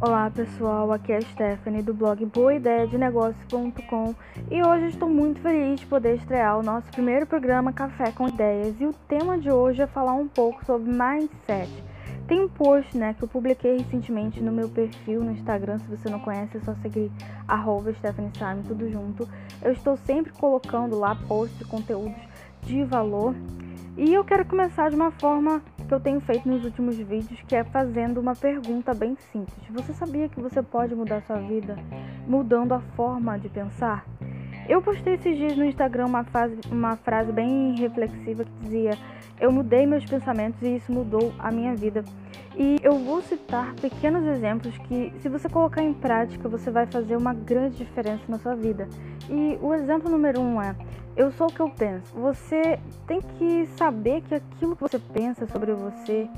Olá pessoal, aqui é a Stephanie do blog boaideadenegócio.com e hoje estou muito feliz de poder estrear o nosso primeiro programa Café com Ideias. E o tema de hoje é falar um pouco sobre mindset. Tem um post né, que eu publiquei recentemente no meu perfil no Instagram, se você não conhece é só seguir arroba Stephanie Simon, tudo junto. Eu estou sempre colocando lá posts de conteúdos de valor. E eu quero começar de uma forma que eu tenho feito nos últimos vídeos, que é fazendo uma pergunta bem simples. Você sabia que você pode mudar sua vida mudando a forma de pensar? Eu postei esses dias no Instagram uma, uma frase bem reflexiva que dizia: Eu mudei meus pensamentos e isso mudou a minha vida. E eu vou citar pequenos exemplos que, se você colocar em prática, você vai fazer uma grande diferença na sua vida. E o exemplo número um é: eu sou o que eu penso. Você tem que saber que aquilo que você pensa sobre você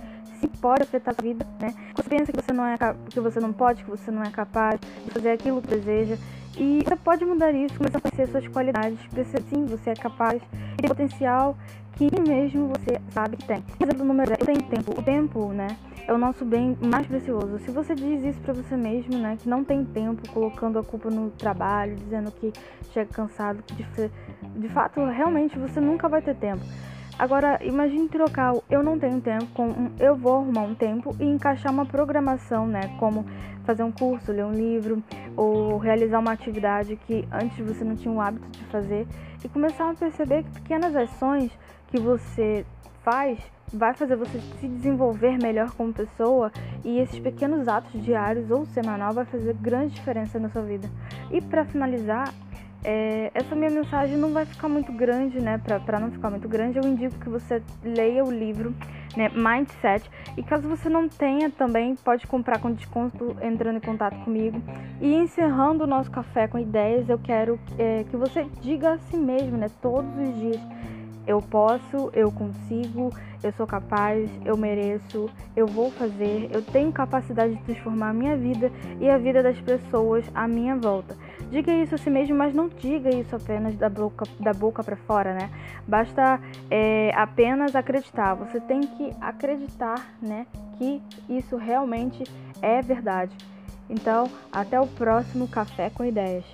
se pode afetar a vida, né? Você pensa que você não é que você não pode, que você não é capaz de fazer aquilo que deseja. E você pode mudar isso, começar a conhecer suas qualidades, perceber sim, você é capaz, tem potencial que mesmo você sabe que tem. Exemplo número 10, eu tenho tempo. O tempo, né, é o nosso bem mais precioso. Se você diz isso para você mesmo, né, que não tem tempo, colocando a culpa no trabalho, dizendo que chega cansado, que de, de fato, realmente você nunca vai ter tempo. Agora, imagine trocar o eu não tenho tempo com um eu vou arrumar um tempo e encaixar uma programação, né? Como fazer um curso, ler um livro ou realizar uma atividade que antes você não tinha o hábito de fazer e começar a perceber que pequenas ações que você faz vai fazer você se desenvolver melhor como pessoa e esses pequenos atos diários ou semanal vai fazer grande diferença na sua vida. E para finalizar, é, essa minha mensagem não vai ficar muito grande, né? Para não ficar muito grande, eu indico que você leia o livro né, Mindset. E caso você não tenha também, pode comprar com desconto entrando em contato comigo. E encerrando o nosso café com ideias, eu quero é, que você diga a si mesmo, né? Todos os dias eu posso, eu consigo, eu sou capaz, eu mereço, eu vou fazer, eu tenho capacidade de transformar a minha vida e a vida das pessoas à minha volta. Diga isso a si mesmo, mas não diga isso apenas da boca, da boca para fora, né? Basta é, apenas acreditar. Você tem que acreditar, né, que isso realmente é verdade. Então, até o próximo Café com Ideias.